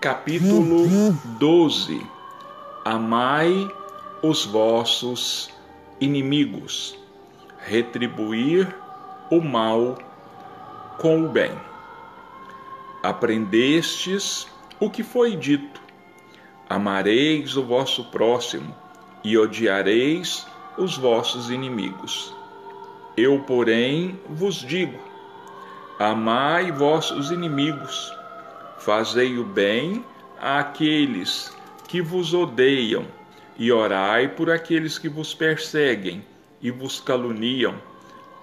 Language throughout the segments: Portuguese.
capítulo 12. Amai os vossos inimigos, retribuir o mal com o bem. Aprendestes o que foi dito: amareis o vosso próximo e odiareis os vossos inimigos. Eu, porém, vos digo: amai vossos inimigos, fazei o bem àqueles que vos odeiam, e orai por aqueles que vos perseguem e vos caluniam,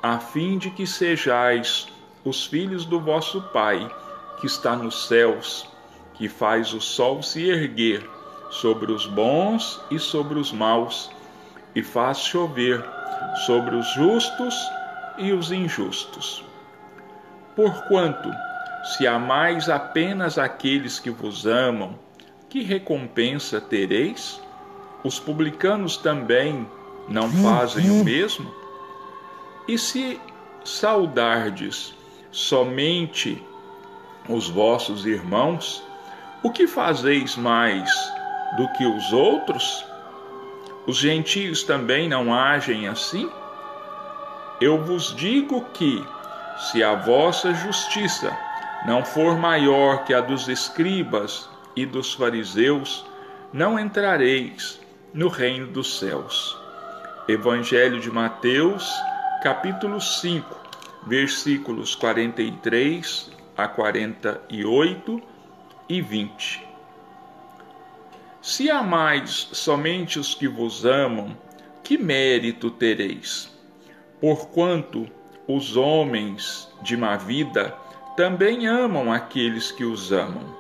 a fim de que sejais os filhos do vosso Pai, que está nos céus, que faz o sol se erguer sobre os bons e sobre os maus, e faz chover sobre os justos e os injustos. Porquanto, se amais apenas aqueles que vos amam, que recompensa tereis? Os publicanos também não fazem o mesmo? E se saudardes somente os vossos irmãos, o que fazeis mais do que os outros? Os gentios também não agem assim? Eu vos digo que, se a vossa justiça não for maior que a dos escribas e dos fariseus, não entrareis no reino dos céus. Evangelho de Mateus, capítulo 5, versículos 43 a 48 e 20. Se amais somente os que vos amam, que mérito tereis? Porquanto os homens de má vida também amam aqueles que os amam.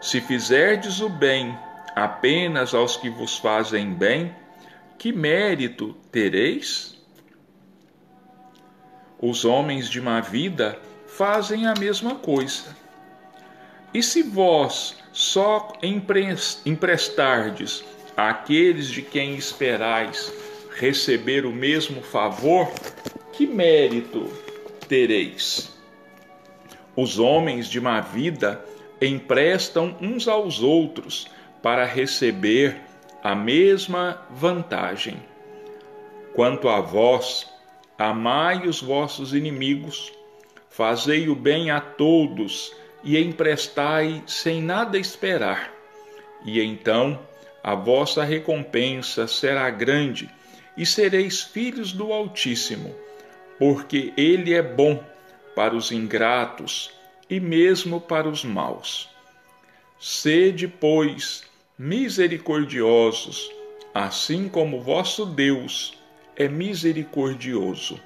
Se fizerdes o bem apenas aos que vos fazem bem, que mérito tereis? Os homens de má vida fazem a mesma coisa. E se vós só emprestardes àqueles de quem esperais receber o mesmo favor, que mérito tereis? Os homens de má vida emprestam uns aos outros para receber a mesma vantagem. Quanto a vós, amai os vossos inimigos, fazei o bem a todos e emprestai sem nada esperar. E então a vossa recompensa será grande e sereis filhos do Altíssimo, porque Ele é bom para os ingratos e mesmo para os maus. Sede, pois, misericordiosos, assim como vosso Deus é misericordioso.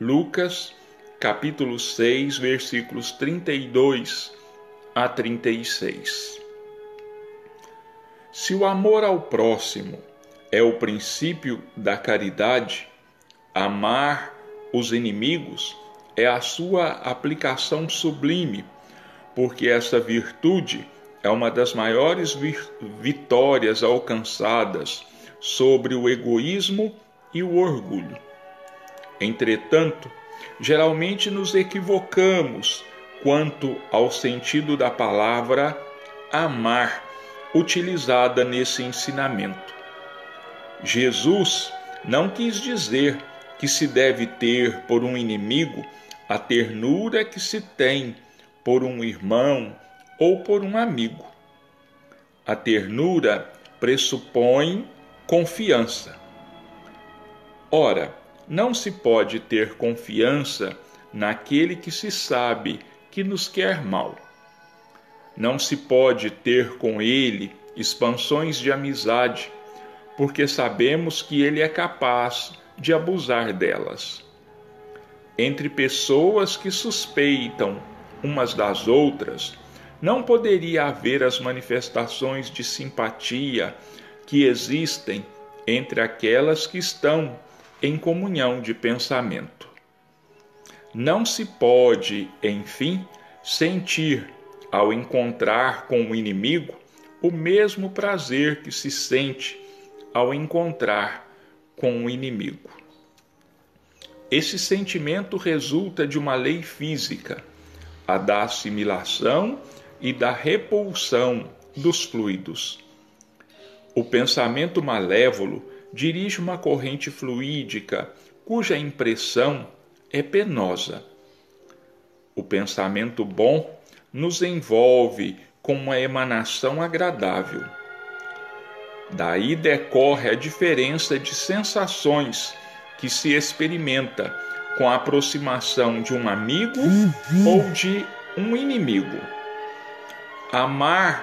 Lucas, capítulo 6, versículos 32 a 36. Se o amor ao próximo é o princípio da caridade, amar os inimigos é a sua aplicação sublime, porque essa virtude é uma das maiores vitórias alcançadas sobre o egoísmo e o orgulho. Entretanto, geralmente nos equivocamos quanto ao sentido da palavra amar utilizada nesse ensinamento. Jesus não quis dizer que se deve ter por um inimigo a ternura que se tem por um irmão ou por um amigo. A ternura pressupõe confiança. Ora, não se pode ter confiança naquele que se sabe que nos quer mal. Não se pode ter com ele expansões de amizade, porque sabemos que ele é capaz de abusar delas. Entre pessoas que suspeitam umas das outras, não poderia haver as manifestações de simpatia que existem entre aquelas que estão em comunhão de pensamento. Não se pode, enfim, sentir, ao encontrar com o inimigo, o mesmo prazer que se sente ao encontrar com o inimigo. Esse sentimento resulta de uma lei física, a da assimilação e da repulsão dos fluidos. O pensamento malévolo dirige uma corrente fluídica cuja impressão é penosa. O pensamento bom nos envolve com uma emanação agradável. Daí decorre a diferença de sensações que se experimenta com a aproximação de um amigo uhum. ou de um inimigo. Amar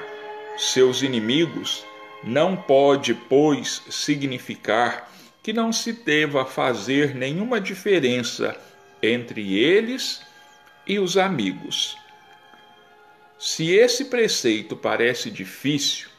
seus inimigos não pode, pois, significar que não se deva fazer nenhuma diferença entre eles e os amigos. Se esse preceito parece difícil,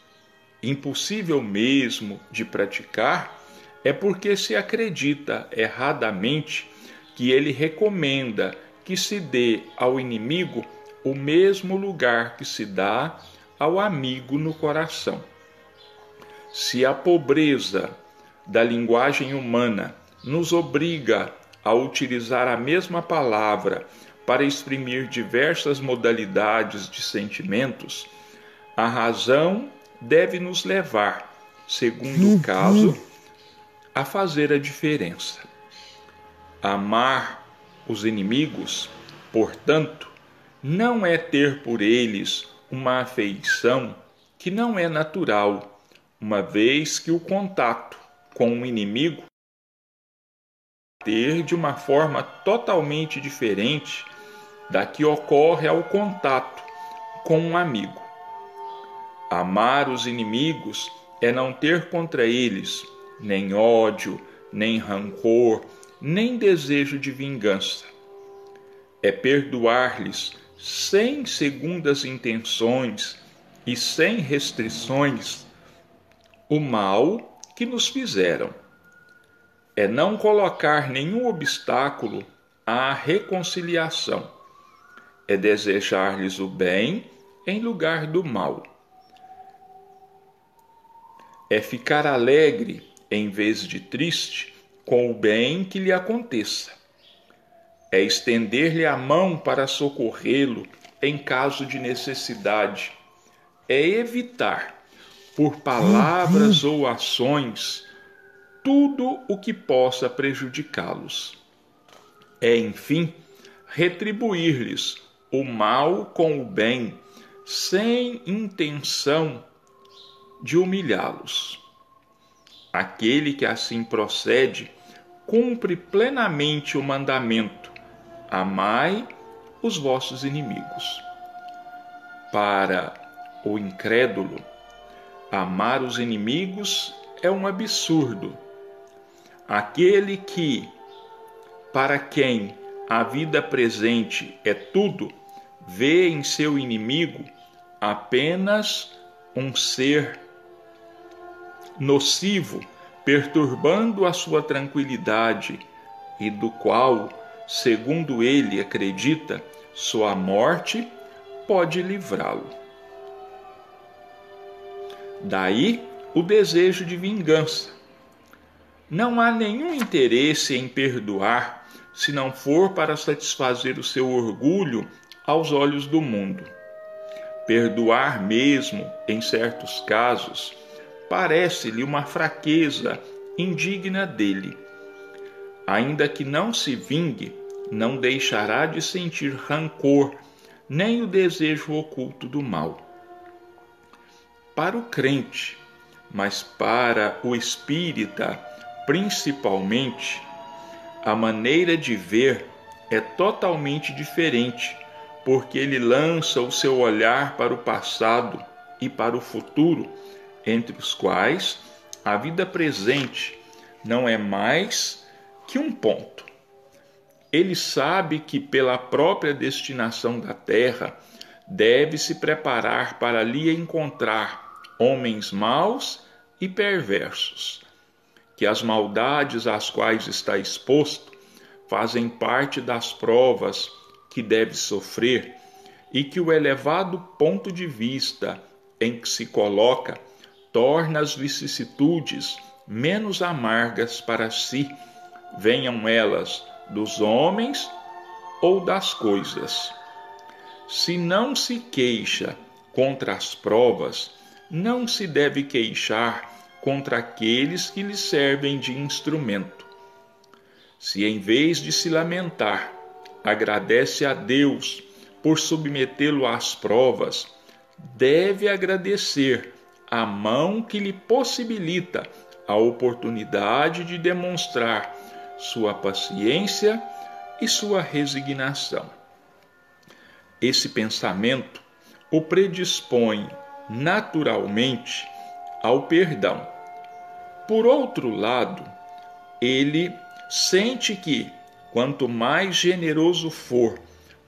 impossível mesmo de praticar, é porque se acredita erradamente que ele recomenda que se dê ao inimigo o mesmo lugar que se dá ao amigo no coração. Se a pobreza da linguagem humana nos obriga a utilizar a mesma palavra para exprimir diversas modalidades de sentimentos, a razão deve nos levar, segundo o caso, a fazer a diferença. Amar os inimigos, portanto, não é ter por eles uma afeição que não é natural, uma vez que o contato com um inimigo ter de uma forma totalmente diferente da que ocorre ao contato com um amigo. Amar os inimigos é não ter contra eles nem ódio, nem rancor, nem desejo de vingança. É perdoar-lhes sem segundas intenções e sem restrições o mal que nos fizeram. É não colocar nenhum obstáculo à reconciliação. É desejar-lhes o bem em lugar do mal. É ficar alegre em vez de triste com o bem que lhe aconteça. É estender-lhe a mão para socorrê-lo em caso de necessidade. É evitar por palavras ou ações tudo o que possa prejudicá-los. É, enfim, retribuir-lhes o mal com o bem, sem intenção de humilhá-los. Aquele que assim procede cumpre plenamente o mandamento: amai os vossos inimigos. Para o incrédulo, Amar os inimigos é um absurdo. Aquele que, para quem a vida presente é tudo, vê em seu inimigo apenas um ser nocivo, perturbando a sua tranquilidade e do qual, segundo ele acredita, sua morte pode livrá-lo. Daí o desejo de vingança. Não há nenhum interesse em perdoar se não for para satisfazer o seu orgulho aos olhos do mundo. Perdoar mesmo, em certos casos, parece-lhe uma fraqueza indigna dele. Ainda que não se vingue, não deixará de sentir rancor, nem o desejo oculto do mal para o crente, mas para o espírita, principalmente, a maneira de ver é totalmente diferente, porque ele lança o seu olhar para o passado e para o futuro, entre os quais a vida presente não é mais que um ponto. Ele sabe que, pela própria destinação da terra, deve se preparar para ali encontrar homens maus e perversos, que as maldades às quais está exposto fazem parte das provas que deve sofrer e que o elevado ponto de vista em que se coloca torna as vicissitudes menos amargas para si, venham elas dos homens ou das coisas. Se não se queixa contra as provas, não se deve queixar contra aqueles que lhe servem de instrumento. Se em vez de se lamentar, agradece a Deus por submetê-lo às provas, deve agradecer a mão que lhe possibilita a oportunidade de demonstrar sua paciência e sua resignação. Esse pensamento o predispõe naturalmente ao perdão. Por outro lado, ele sente que, quanto mais generoso for,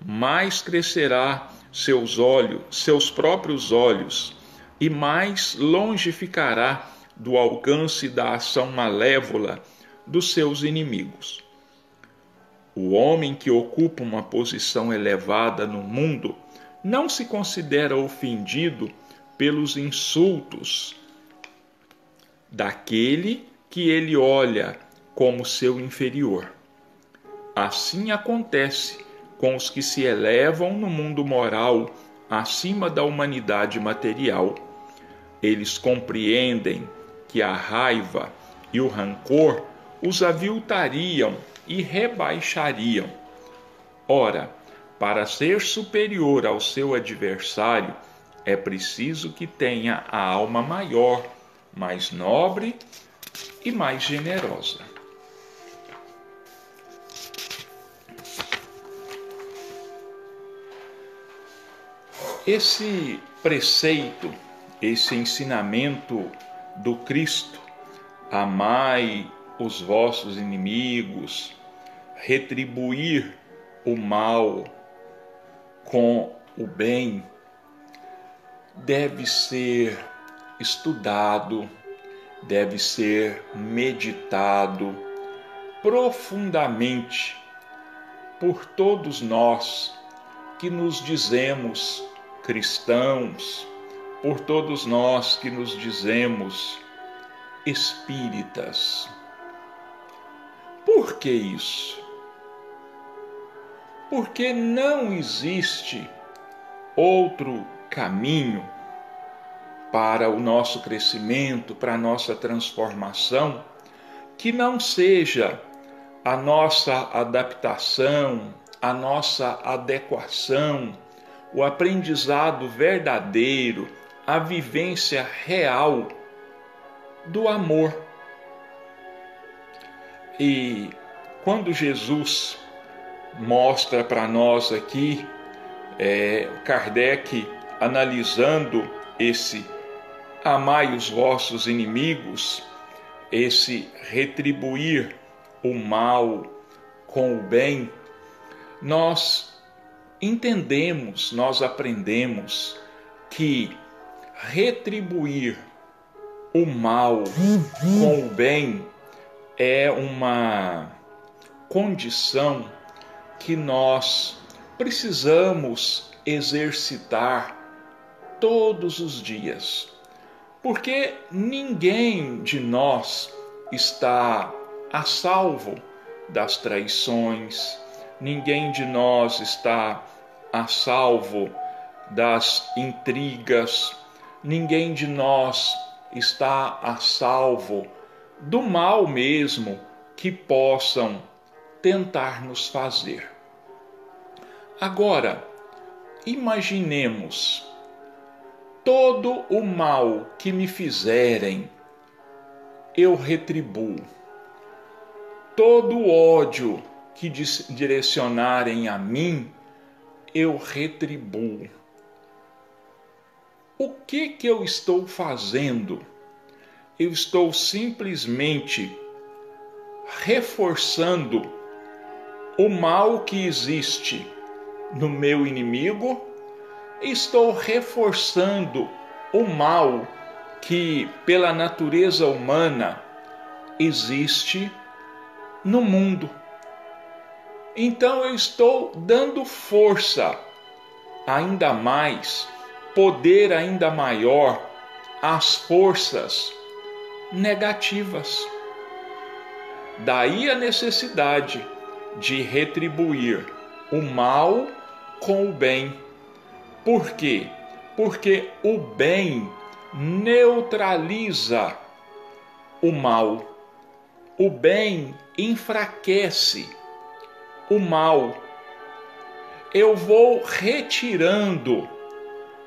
mais crescerá seus olhos, seus próprios olhos, e mais longe ficará do alcance da ação malévola dos seus inimigos. O homem que ocupa uma posição elevada no mundo não se considera ofendido pelos insultos daquele que ele olha como seu inferior. Assim acontece com os que se elevam no mundo moral acima da humanidade material. Eles compreendem que a raiva e o rancor os aviltariam e rebaixariam. Ora, para ser superior ao seu adversário, é preciso que tenha a alma maior, mais nobre e mais generosa. Esse preceito, esse ensinamento do Cristo, amai os vossos inimigos, retribuir o mal com o bem, deve ser estudado, deve ser meditado profundamente por todos nós que nos dizemos cristãos, por todos nós que nos dizemos espíritas. Por que isso? Porque não existe outro caminho para o nosso crescimento, para a nossa transformação, que não seja a nossa adaptação, a nossa adequação o aprendizado verdadeiro, a vivência real do amor. E quando Jesus mostra para nós aqui, é, Kardec analisando esse amai os vossos inimigos, esse retribuir o mal com o bem, nós entendemos, nós aprendemos que retribuir o mal com o bem é uma condição que nós precisamos exercitar todos os dias. Porque ninguém de nós está a salvo das traições, ninguém de nós está a salvo das intrigas, ninguém de nós está a salvo do mal mesmo que possam tentar nos fazer. Agora, imaginemos todo o mal que me fizerem, eu retribuo. Todo o ódio que direcionarem a mim, eu retribuo. O que que eu estou fazendo? Eu estou simplesmente reforçando o mal que existe no meu inimigo, estou reforçando o mal que pela natureza humana existe no mundo. Então eu estou dando força ainda mais, poder ainda maior às forças negativas. Daí a necessidade de retribuir o mal com o bem. Por quê? Porque o bem neutraliza o mal. O bem enfraquece o mal. Eu vou retirando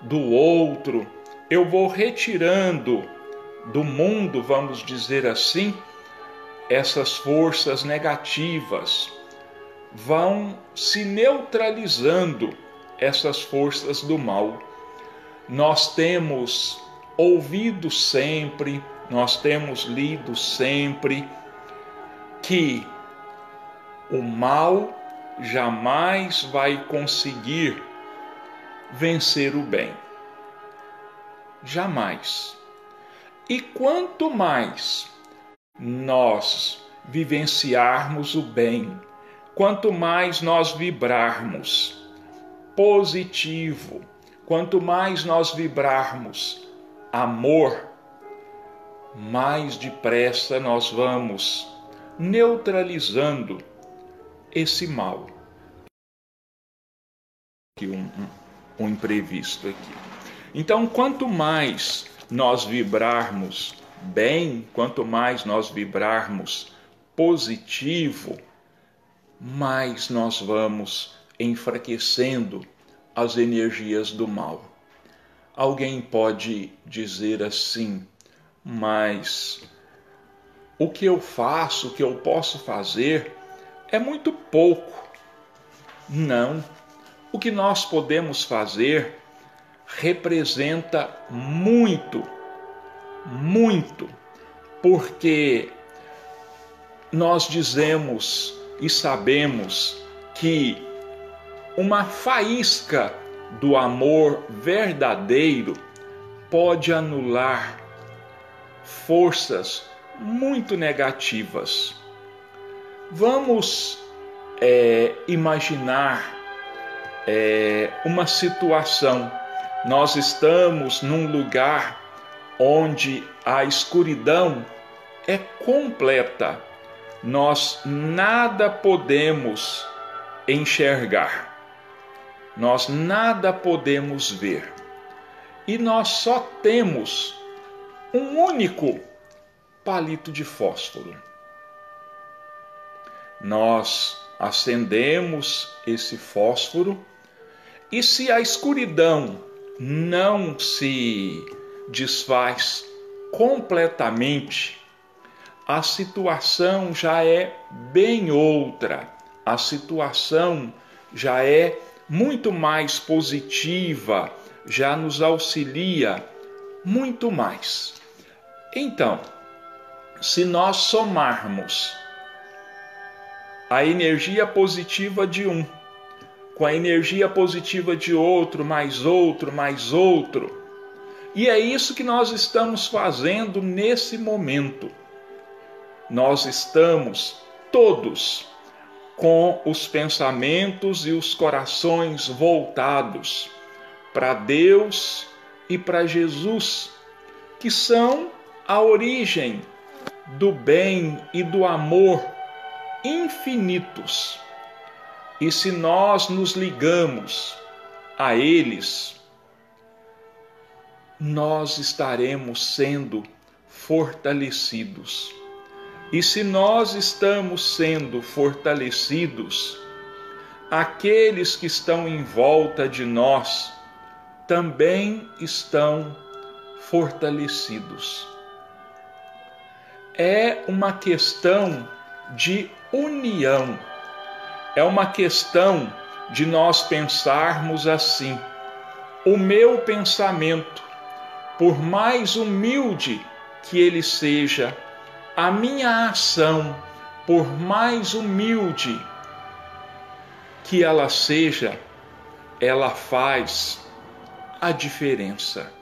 do outro, eu vou retirando do mundo, vamos dizer assim, essas forças negativas, vão se neutralizando essas forças do mal. Nós temos ouvido sempre, nós temos lido sempre que o mal jamais vai conseguir vencer o bem. Jamais. E quanto mais nós vivenciarmos o bem, quanto mais nós vibrarmos positivo, quanto mais nós vibrarmos amor, mais depressa nós vamos neutralizando esse mal. Um, um, um imprevisto aqui. Então, quanto mais nós vibrarmos bem, quanto mais nós vibrarmos positivo, mais nós vamos enfraquecendo as energias do mal. Alguém pode dizer assim, mas o que eu faço, o que eu posso fazer é muito pouco. Não. O que nós podemos fazer representa muito, muito, porque nós dizemos e sabemos que uma faísca do amor verdadeiro pode anular forças muito negativas. Vamos é, imaginar é, uma situação. Nós estamos num lugar onde a escuridão é completa. Nós nada podemos enxergar. Nós nada podemos ver. E nós só temos um único palito de fósforo. Nós acendemos esse fósforo e se a escuridão não se desfaz completamente, a situação já é bem outra. A situação já é muito mais positiva, já nos auxilia muito mais. Então, se nós somarmos a energia positiva de um com a energia positiva de outro, mais outro, mais outro, e é isso que nós estamos fazendo nesse momento. Nós estamos todos com os pensamentos e os corações voltados para Deus e para Jesus, que são a origem do bem e do amor infinitos. E se nós nos ligamos a eles, nós estaremos sendo fortalecidos. E se nós estamos sendo fortalecidos, aqueles que estão em volta de nós também estão fortalecidos. É uma questão de união, é uma questão de nós pensarmos assim: o meu pensamento por mais humilde que ele seja, a minha ação, por mais humilde que ela seja, ela faz a diferença.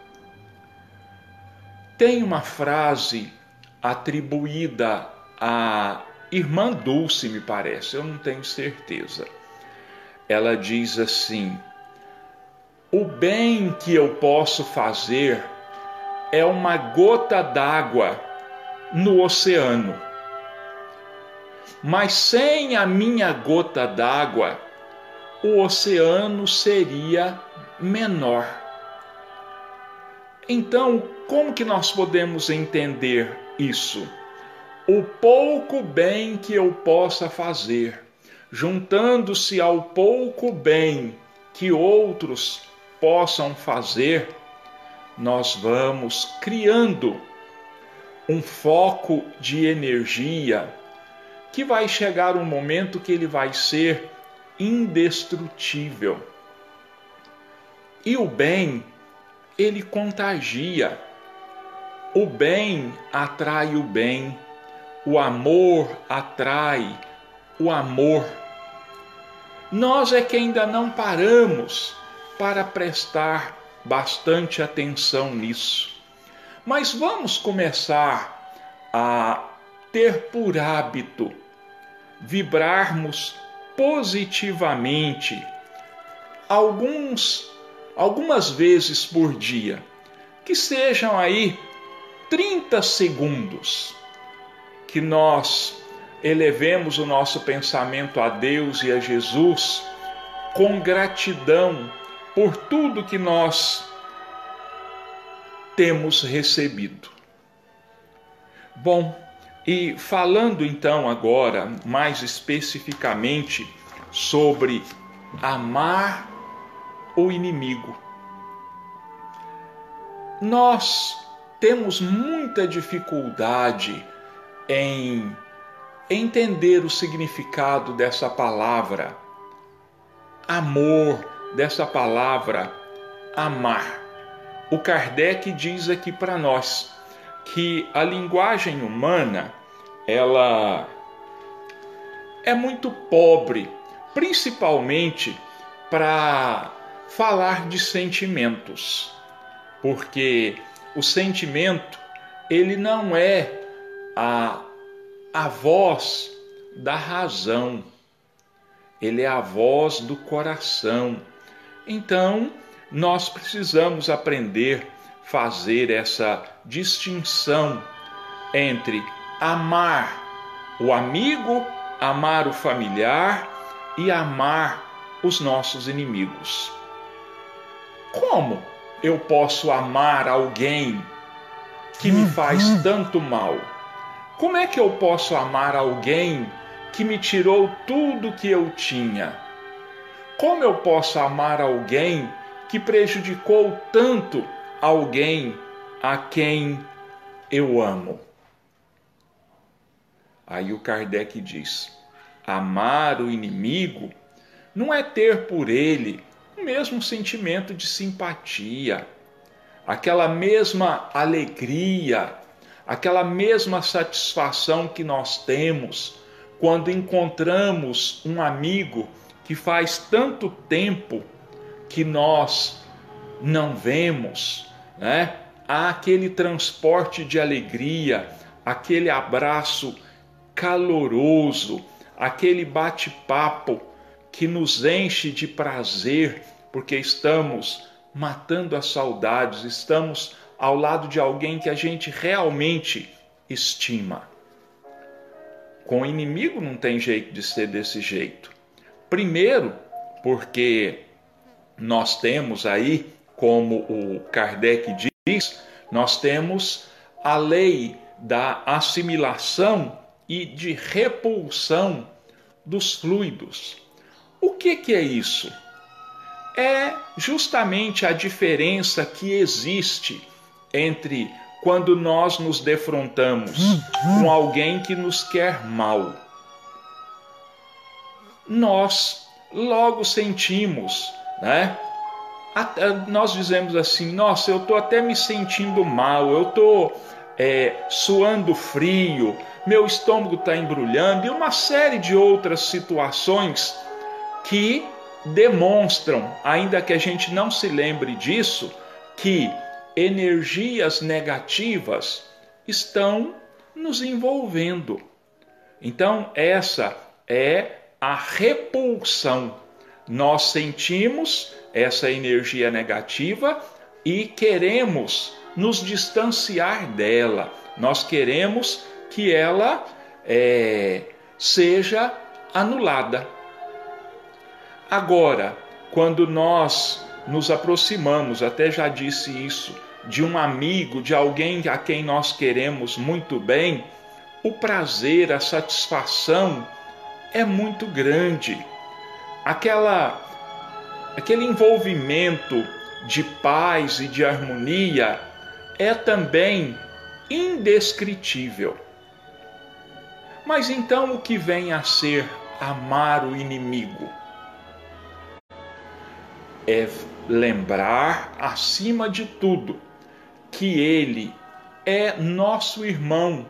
Tem uma frase atribuída a irmã Dulce, me parece, eu não tenho certeza. Ela diz assim: O bem que eu posso fazer é uma gota d'água no oceano. Mas sem a minha gota d'água, o oceano seria menor. Então, como que nós podemos entender isso? O pouco bem que eu possa fazer, juntando-se ao pouco bem que outros possam fazer, nós vamos criando um foco de energia que vai chegar um momento que ele vai ser indestrutível. E o bem, ele contagia. O bem atrai o bem. O amor atrai o amor. Nós é que ainda não paramos para prestar bastante atenção nisso. Mas vamos começar a ter por hábito vibrarmos positivamente alguns algumas vezes por dia, que sejam aí 30 segundos que nós elevemos o nosso pensamento a Deus e a Jesus com gratidão por tudo que nós temos recebido. Bom, e falando então agora mais especificamente sobre amar o inimigo. Nós temos muita dificuldade em entender o significado dessa palavra amor, dessa palavra amar. O Kardec diz aqui para nós que a linguagem humana ela é muito pobre, principalmente para falar de sentimentos, porque o sentimento ele não é a, a voz da razão, ele é a voz do coração. Então, nós precisamos aprender a fazer essa distinção entre amar o amigo, amar o familiar e amar os nossos inimigos. Como eu posso amar alguém que me faz tanto mal? Como é que eu posso amar alguém que me tirou tudo que eu tinha? Como eu posso amar alguém que prejudicou tanto alguém a quem eu amo? Aí o Kardec diz: amar o inimigo não é ter por ele o mesmo sentimento de simpatia, aquela mesma alegria, aquela mesma satisfação que nós temos quando encontramos um amigo que faz tanto tempo que nós não vemos, né? Há aquele transporte de alegria, aquele abraço caloroso, aquele bate-papo que nos enche de prazer, porque estamos matando as saudades, estamos ao lado de alguém que a gente realmente estima. Com o inimigo não tem jeito de ser desse jeito. Primeiro, porque nós temos aí, como o Kardec diz, nós temos a lei da assimilação e de repulsão dos fluidos. O que, que é isso? É justamente a diferença que existe entre quando nós nos defrontamos com alguém que nos quer mal. Nós logo sentimos, né? Nós dizemos assim: nossa, eu estou até me sentindo mal, eu estou é, suando frio, meu estômago está embrulhando e uma série de outras situações que demonstram, ainda que a gente não se lembre disso, que energias negativas estão nos envolvendo. Então, essa é a repulsão. Nós sentimos essa energia negativa e queremos nos distanciar dela. Nós queremos que ela é, seja anulada. Agora, quando nós nos aproximamos, até já disse isso de um amigo, de alguém a quem nós queremos muito bem, o prazer, a satisfação é muito grande. Aquela aquele envolvimento de paz e de harmonia é também indescritível. Mas então o que vem a ser amar o inimigo? É lembrar, acima de tudo, que ele é nosso irmão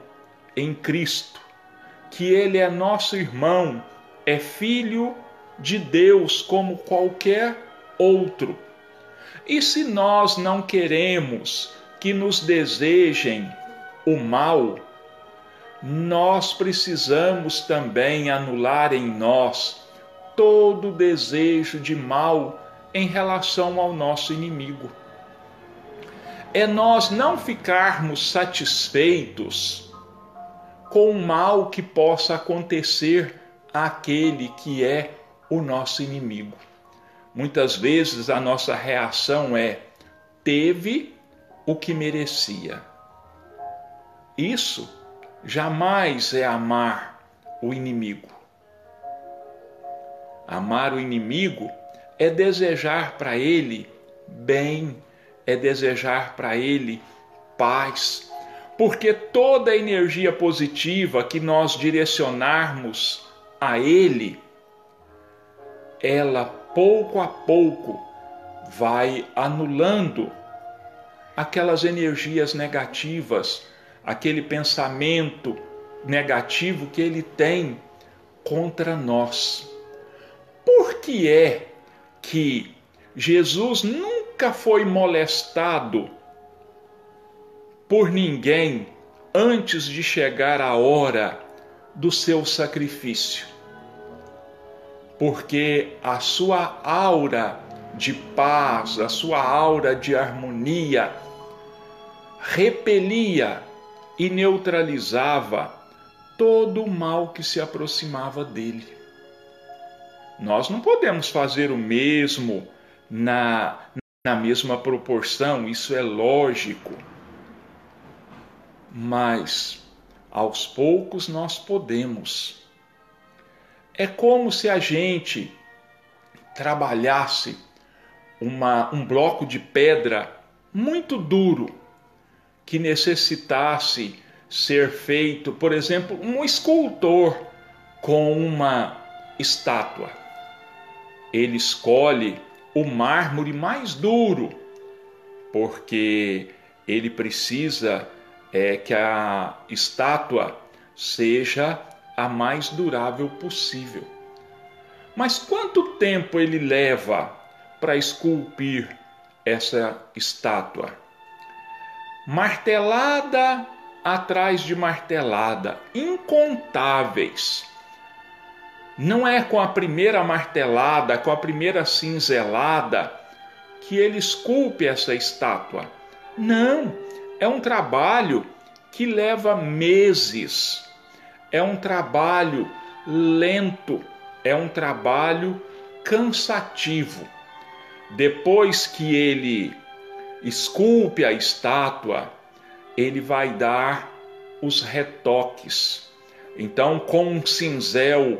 em Cristo, que ele é nosso irmão, é filho de Deus como qualquer outro. E se nós não queremos que nos desejem o mal, nós precisamos também anular em nós todo desejo de mal em relação ao nosso inimigo. É nós não ficarmos satisfeitos com o mal que possa acontecer àquele que é o nosso inimigo. Muitas vezes a nossa reação é: teve o que merecia. Isso jamais é amar o inimigo. Amar o inimigo é desejar para ele bem, é desejar para ele paz, porque toda a energia positiva que nós direcionarmos a ele, ela pouco a pouco vai anulando aquelas energias negativas, aquele pensamento negativo que ele tem contra nós. Por que é que Jesus nunca foi molestado por ninguém antes de chegar a hora do seu sacrifício? Porque a sua aura de paz, a sua aura de harmonia repelia e neutralizava todo o mal que se aproximava dele. Nós não podemos fazer o mesmo na, na mesma proporção, isso é lógico. Mas aos poucos nós podemos. É como se a gente trabalhasse uma, um bloco de pedra muito duro que necessitasse ser feito, por exemplo, um escultor com uma estátua ele escolhe o mármore mais duro, porque ele precisa é, que a estátua seja a mais durável possível. Mas quanto tempo ele leva para esculpir essa estátua? Martelada atrás de martelada, incontáveis não é com a primeira martelada, com a primeira cinzelada, que ele esculpe essa estátua. Não, é um trabalho que leva meses, é um trabalho lento, é um trabalho cansativo. Depois que ele esculpe a estátua, ele vai dar os retoques. Então, com um cinzel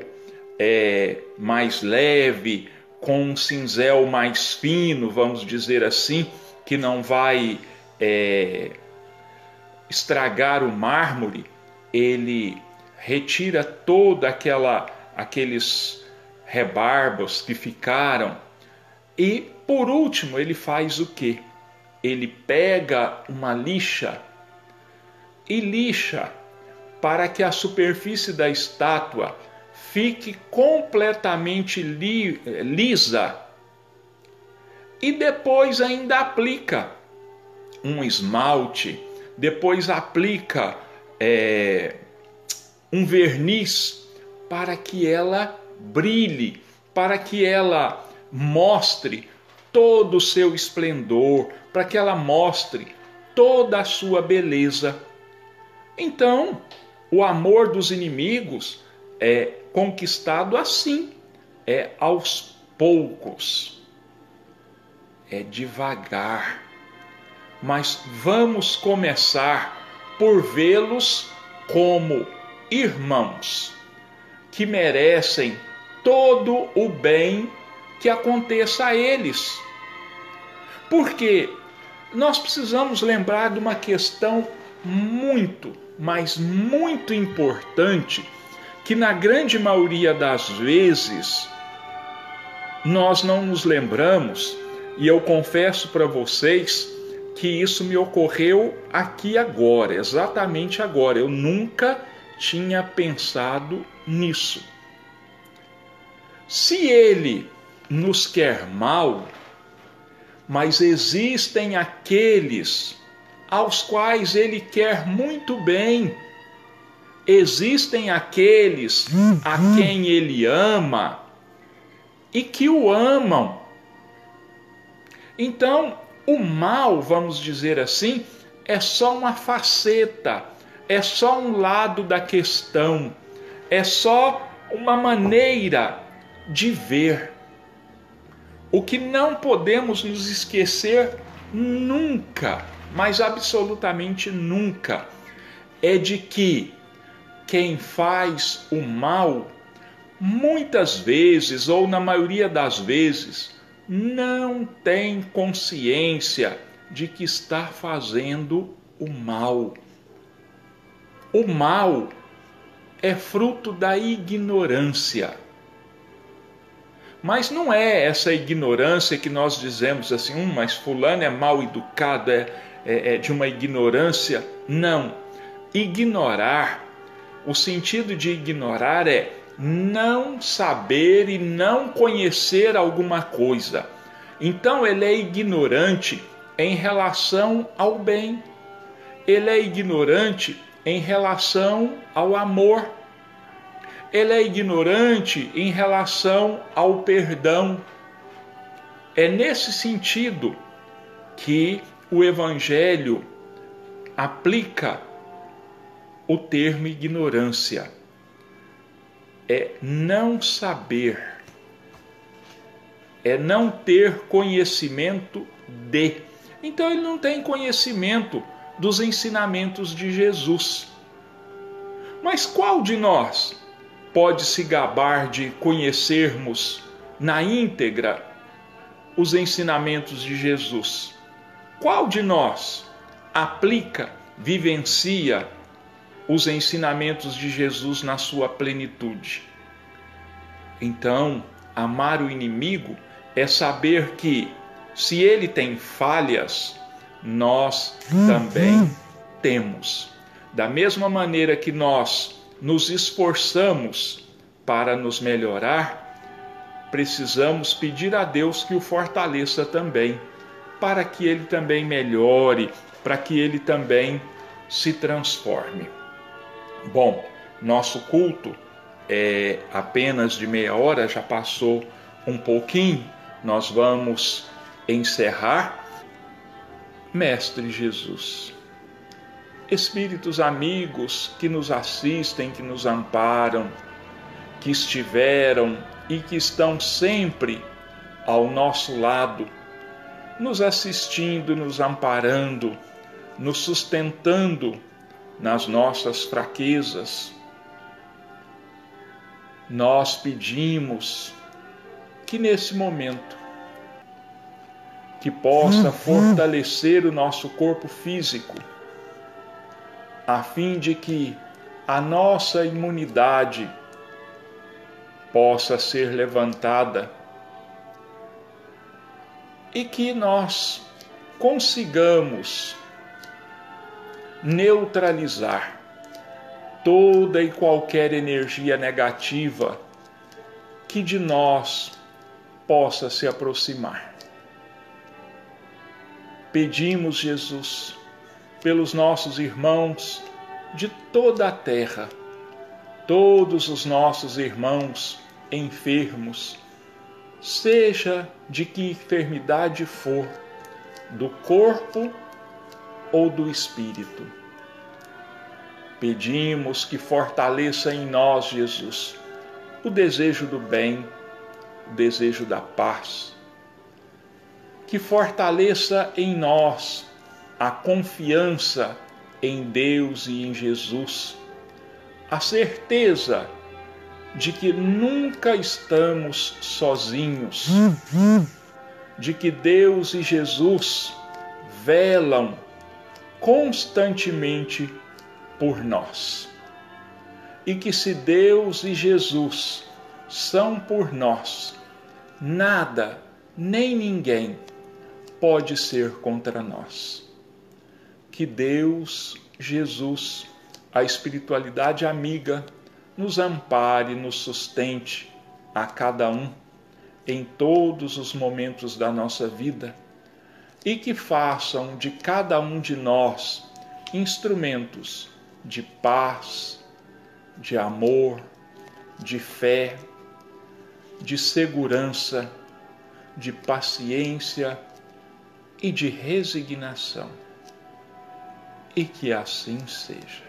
é, mais leve, com um cinzel mais fino, vamos dizer assim, que não vai é, estragar o mármore, ele retira toda aquela aqueles rebarbos que ficaram e por último ele faz o que? Ele pega uma lixa e lixa para que a superfície da estátua fique completamente li, lisa. E depois ainda aplica um esmalte, depois aplica é, um verniz para que ela brilhe, para que ela mostre todo o seu esplendor, para que ela mostre toda a sua beleza. Então, o amor dos inimigos é conquistado assim, é aos poucos, é devagar. mas vamos começar por vê-los como irmãos que merecem todo o bem que aconteça a eles. Porque nós precisamos lembrar de uma questão muito, mas muito importante, que na grande maioria das vezes nós não nos lembramos, e eu confesso para vocês que isso me ocorreu aqui agora, exatamente agora. Eu nunca tinha pensado nisso. Se ele nos quer mal, mas existem aqueles aos quais ele quer muito bem. Existem aqueles a quem ele ama e que o amam. Então, o mal, vamos dizer assim, é só uma faceta, é só um lado da questão, é só uma maneira de ver. O que não podemos nos esquecer nunca, mas absolutamente nunca, é de que quem faz o mal, muitas vezes, ou na maioria das vezes, não tem consciência de que está fazendo o mal. O mal é fruto da ignorância. Mas não é essa ignorância que nós dizemos assim, hum, mas fulano é mal educado, é, é, é de uma ignorância. Não. Ignorar, o sentido de ignorar é não saber e não conhecer alguma coisa. Então ele é ignorante em relação ao bem. Ele é ignorante em relação ao amor. Ele é ignorante em relação ao perdão. É nesse sentido que o Evangelho aplica o termo ignorância é não saber, é não ter conhecimento de. Então ele não tem conhecimento dos ensinamentos de Jesus. Mas qual de nós pode se gabar de conhecermos na íntegra os ensinamentos de Jesus? Qual de nós aplica, vivencia os ensinamentos de Jesus na sua plenitude. Então, amar o inimigo é saber que, se ele tem falhas, nós também temos. Da mesma maneira que nós nos esforçamos para nos melhorar, precisamos pedir a Deus que o fortaleça também, para que ele também melhore, para que ele também se transforme. Bom, nosso culto é apenas de meia hora, já passou um pouquinho, nós vamos encerrar. Mestre Jesus, Espíritos amigos que nos assistem, que nos amparam, que estiveram e que estão sempre ao nosso lado, nos assistindo, nos amparando, nos sustentando nas nossas fraquezas. Nós pedimos que nesse momento que possa fortalecer o nosso corpo físico, a fim de que a nossa imunidade possa ser levantada e que nós consigamos neutralizar toda e qualquer energia negativa que de nós possa se aproximar. Pedimos, Jesus, pelos nossos irmãos de toda a terra, todos os nossos irmãos enfermos, seja de que enfermidade for, do corpo ou do Espírito. Pedimos que fortaleça em nós, Jesus, o desejo do bem, o desejo da paz. Que fortaleça em nós a confiança em Deus e em Jesus, a certeza de que nunca estamos sozinhos, de que Deus e Jesus velam constantemente por nós. E que se Deus e Jesus são por nós, nada nem ninguém pode ser contra nós. Que Deus, Jesus, a espiritualidade amiga, nos ampare, nos sustente a cada um em todos os momentos da nossa vida e que façam de cada um de nós instrumentos de paz, de amor, de fé, de segurança, de paciência e de resignação. E que assim seja.